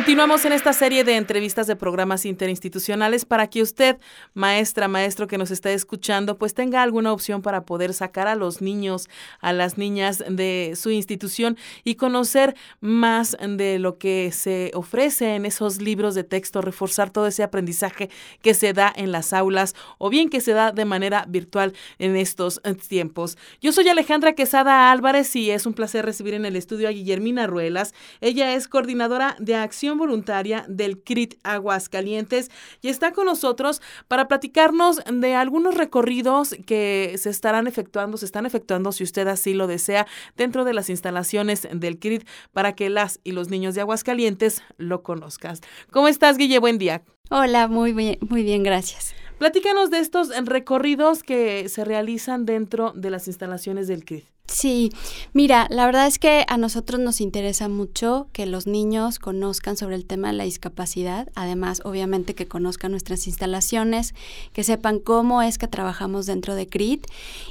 Continuamos en esta serie de entrevistas de programas interinstitucionales para que usted, maestra, maestro que nos está escuchando, pues tenga alguna opción para poder sacar a los niños, a las niñas de su institución y conocer más de lo que se ofrece en esos libros de texto, reforzar todo ese aprendizaje que se da en las aulas o bien que se da de manera virtual en estos tiempos. Yo soy Alejandra Quesada Álvarez y es un placer recibir en el estudio a Guillermina Ruelas. Ella es coordinadora de acción voluntaria del CRIT Aguascalientes y está con nosotros para platicarnos de algunos recorridos que se estarán efectuando, se están efectuando si usted así lo desea dentro de las instalaciones del CRIT para que las y los niños de Aguascalientes lo conozcan. ¿Cómo estás, Guille? Buen día. Hola, muy bien, muy bien, gracias. Platícanos de estos recorridos que se realizan dentro de las instalaciones del CRIT. Sí, mira, la verdad es que a nosotros nos interesa mucho que los niños conozcan sobre el tema de la discapacidad, además obviamente que conozcan nuestras instalaciones, que sepan cómo es que trabajamos dentro de CRIT.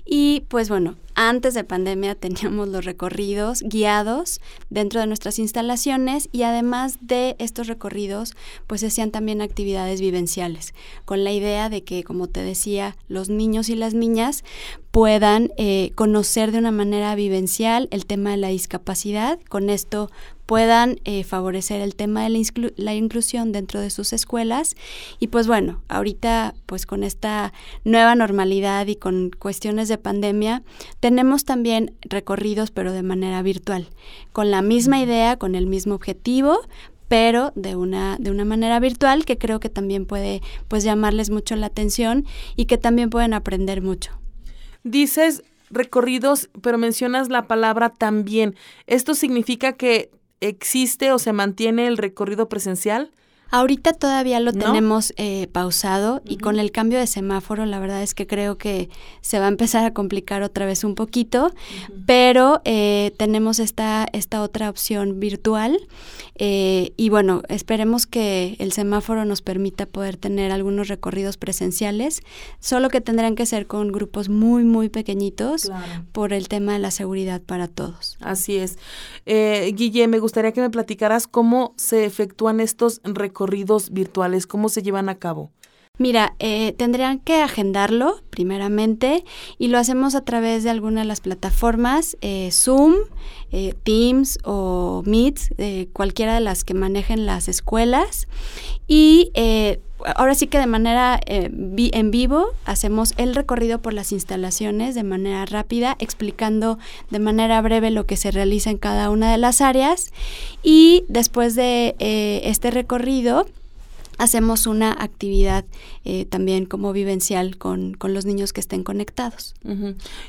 Y pues bueno, antes de pandemia teníamos los recorridos guiados dentro de nuestras instalaciones y además de estos recorridos pues hacían también actividades vivenciales con la idea de que como te decía los niños y las niñas puedan eh, conocer de una manera vivencial el tema de la discapacidad. Con esto puedan eh, favorecer el tema de la, inclusión dentro de sus escuelas. Y pues bueno, ahorita pues con esta nueva normalidad y con cuestiones de pandemia, tenemos también recorridos pero de manera virtual, con la misma idea, con el mismo objetivo, pero de una, de una manera virtual que creo que también puede pues llamarles mucho la atención y que también pueden aprender mucho. Dices recorridos, pero mencionas la palabra también. ¿Esto significa que existe o se mantiene el recorrido presencial? Ahorita todavía lo tenemos eh, pausado y con el cambio de semáforo la verdad es que creo que se va a empezar a complicar otra vez un poquito, pero eh, tenemos esta, esta otra opción virtual eh, y bueno, esperemos que el semáforo nos permita poder tener algunos recorridos presenciales, solo que tendrán que ser con grupos muy, muy pequeñitos por el tema de la seguridad para todos. Así es. Guille, me gustaría que me platicaras cómo se efectúan estos recorridos recorridos virtuales? ¿Cómo se llevan a cabo? Mira, eh, tendrían que agendarlo primeramente y lo hacemos a través de alguna de las plataformas, eh, Zoom, eh, Teams o Meet, cualquiera de las que manejen las escuelas. Y ahora sí que de manera en vivo hacemos el recorrido por las instalaciones de manera rápida, explicando de manera breve lo que se realiza en cada una de las áreas. Y después de este recorrido, hacemos una actividad eh, también como vivencial con, los niños que estén conectados.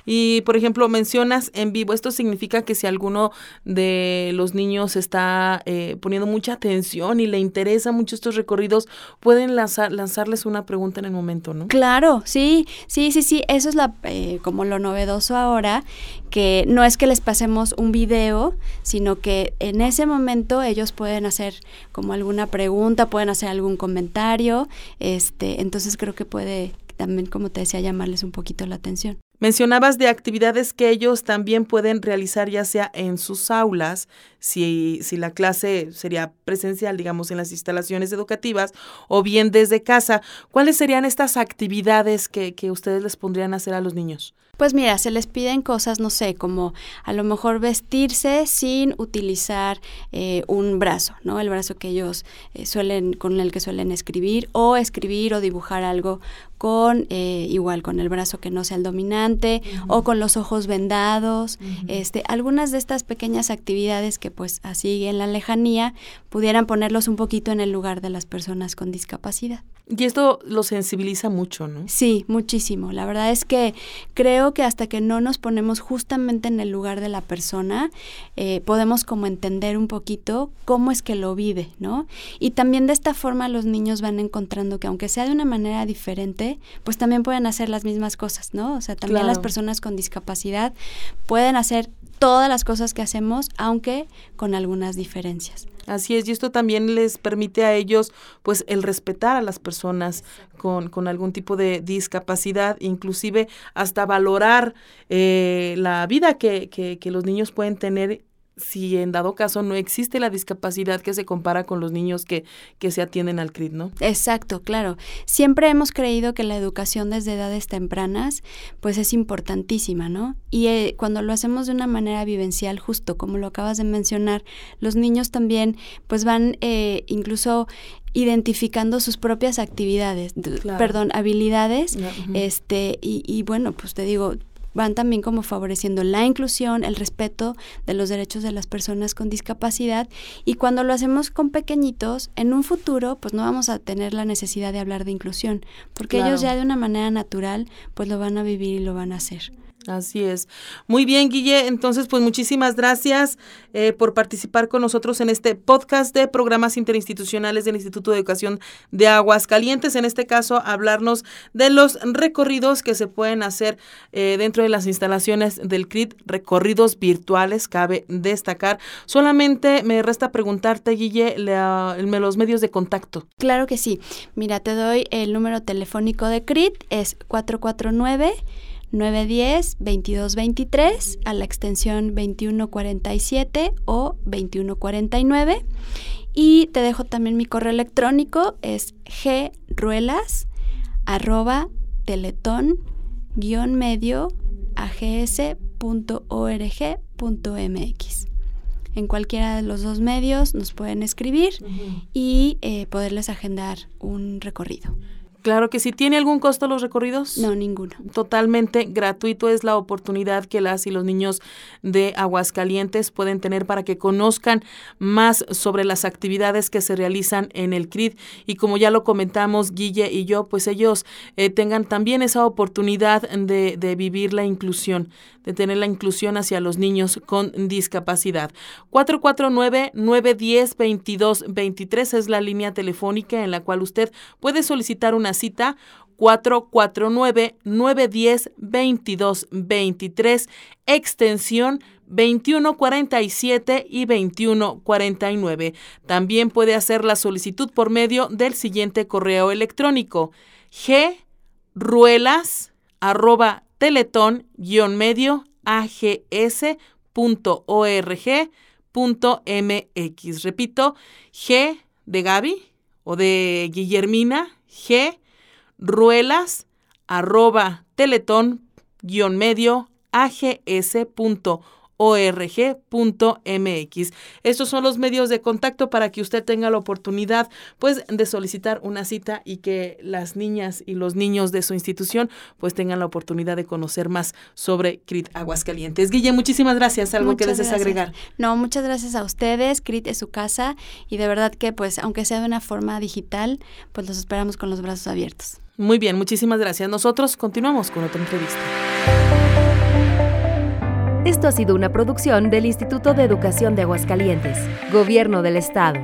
Y, por ejemplo, mencionas en vivo, esto significa que si alguno de los niños está eh, poniendo mucha atención y le interesa mucho estos recorridos, pueden lanzar, lanzarles una pregunta en el momento, ¿no? Claro, sí, sí, sí, sí, eso es la, eh, como lo novedoso ahora, que no es que les pasemos un video, sino que en ese momento ellos pueden hacer como alguna pregunta, pueden hacer algún comentario, este, entonces creo que puede también, como te decía, llamarles un poquito la atención. Mencionabas de actividades que ellos también pueden realizar ya sea en sus aulas, si, si la clase sería presencial, digamos, en las instalaciones educativas, o bien desde casa. ¿Cuáles serían estas actividades que, que ustedes les pondrían a hacer a los niños? Pues mira, se les piden cosas, no sé, como a lo mejor vestirse sin utilizar eh, un brazo, ¿no? El brazo que ellos eh, suelen, con el que suelen escribir, o escribir o dibujar algo con eh, igual con el brazo que no sea el dominante o con los ojos vendados este algunas de estas pequeñas actividades que pues así en la lejanía pudieran ponerlos un poquito en el lugar de las personas con discapacidad y esto lo sensibiliza mucho, ¿no? Sí, muchísimo. La verdad es que creo que hasta que no nos ponemos justamente en el lugar de la persona, eh, podemos como entender un poquito cómo es que lo vive, ¿no? Y también de esta forma los niños van encontrando que aunque sea de una manera diferente, pues también pueden hacer las mismas cosas, ¿no? O sea, también las personas con discapacidad pueden hacer todas las cosas que hacemos, aunque con algunas diferencias. Así es, y esto también les permite a ellos, pues, el respetar a las personas con, con algún tipo de discapacidad, inclusive hasta valorar eh, la vida que, que, que los niños pueden tener si en dado caso no existe la discapacidad que se compara con los niños que, que se atienden al CRIT, ¿no? Exacto, claro. Siempre hemos creído que la educación desde edades tempranas pues es importantísima, ¿no? Y eh, cuando lo hacemos de una manera vivencial, justo como lo acabas de mencionar, los niños también pues van eh, incluso identificando sus propias actividades, perdón, habilidades, este, y, y bueno, pues te digo, van también como favoreciendo la inclusión, el respeto de los derechos de las personas con discapacidad y cuando lo hacemos con pequeñitos, en un futuro pues no vamos a tener la necesidad de hablar de inclusión, porque ellos ya de una manera natural pues lo van a vivir y lo van a hacer. Así es. Muy bien, Guille. Entonces, pues muchísimas gracias eh, por participar con nosotros en este podcast de programas interinstitucionales del Instituto de Educación de Aguascalientes. En este caso, hablarnos de los recorridos que se pueden hacer eh, dentro de las instalaciones del CRIT, recorridos virtuales, cabe destacar. Solamente me resta preguntarte, Guille, los medios de contacto. Claro que sí. Mira, te doy el número telefónico de CRIT, es 449. 910-2223 a la extensión 2147 o 2149. Y te dejo también mi correo electrónico, es gruelas arroba teletón guion medio ags.org.mx. En cualquiera de los dos medios nos pueden escribir y eh, poderles agendar un recorrido. Claro que si ¿Tiene algún costo los recorridos? No, ninguno. Totalmente gratuito es la oportunidad que las y los niños de Aguascalientes pueden tener para que conozcan más sobre las actividades que se realizan en el CRID y como ya lo comentamos Guille y yo, pues ellos eh, tengan también esa oportunidad de, de vivir la inclusión, de tener la inclusión hacia los niños con discapacidad. 449-910-2223 es la línea telefónica en la cual usted puede solicitar una cita 449-910-2223, extensión 2147 y 2149. También puede hacer la solicitud por medio del siguiente correo electrónico gruelas arroba teletón medio ags.org.mx. Repito, G de Gaby o de Guillermina, G ruelas arroba teletón guion medio ags.org org.mx. Estos son los medios de contacto para que usted tenga la oportunidad pues de solicitar una cita y que las niñas y los niños de su institución pues tengan la oportunidad de conocer más sobre CRIT Aguascalientes. Guille, muchísimas gracias. ¿Algo que desees agregar? No, muchas gracias a ustedes. CRIT es su casa y de verdad que pues aunque sea de una forma digital, pues los esperamos con los brazos abiertos. Muy bien, muchísimas gracias. Nosotros continuamos con otra entrevista. Esto ha sido una producción del Instituto de Educación de Aguascalientes, Gobierno del Estado.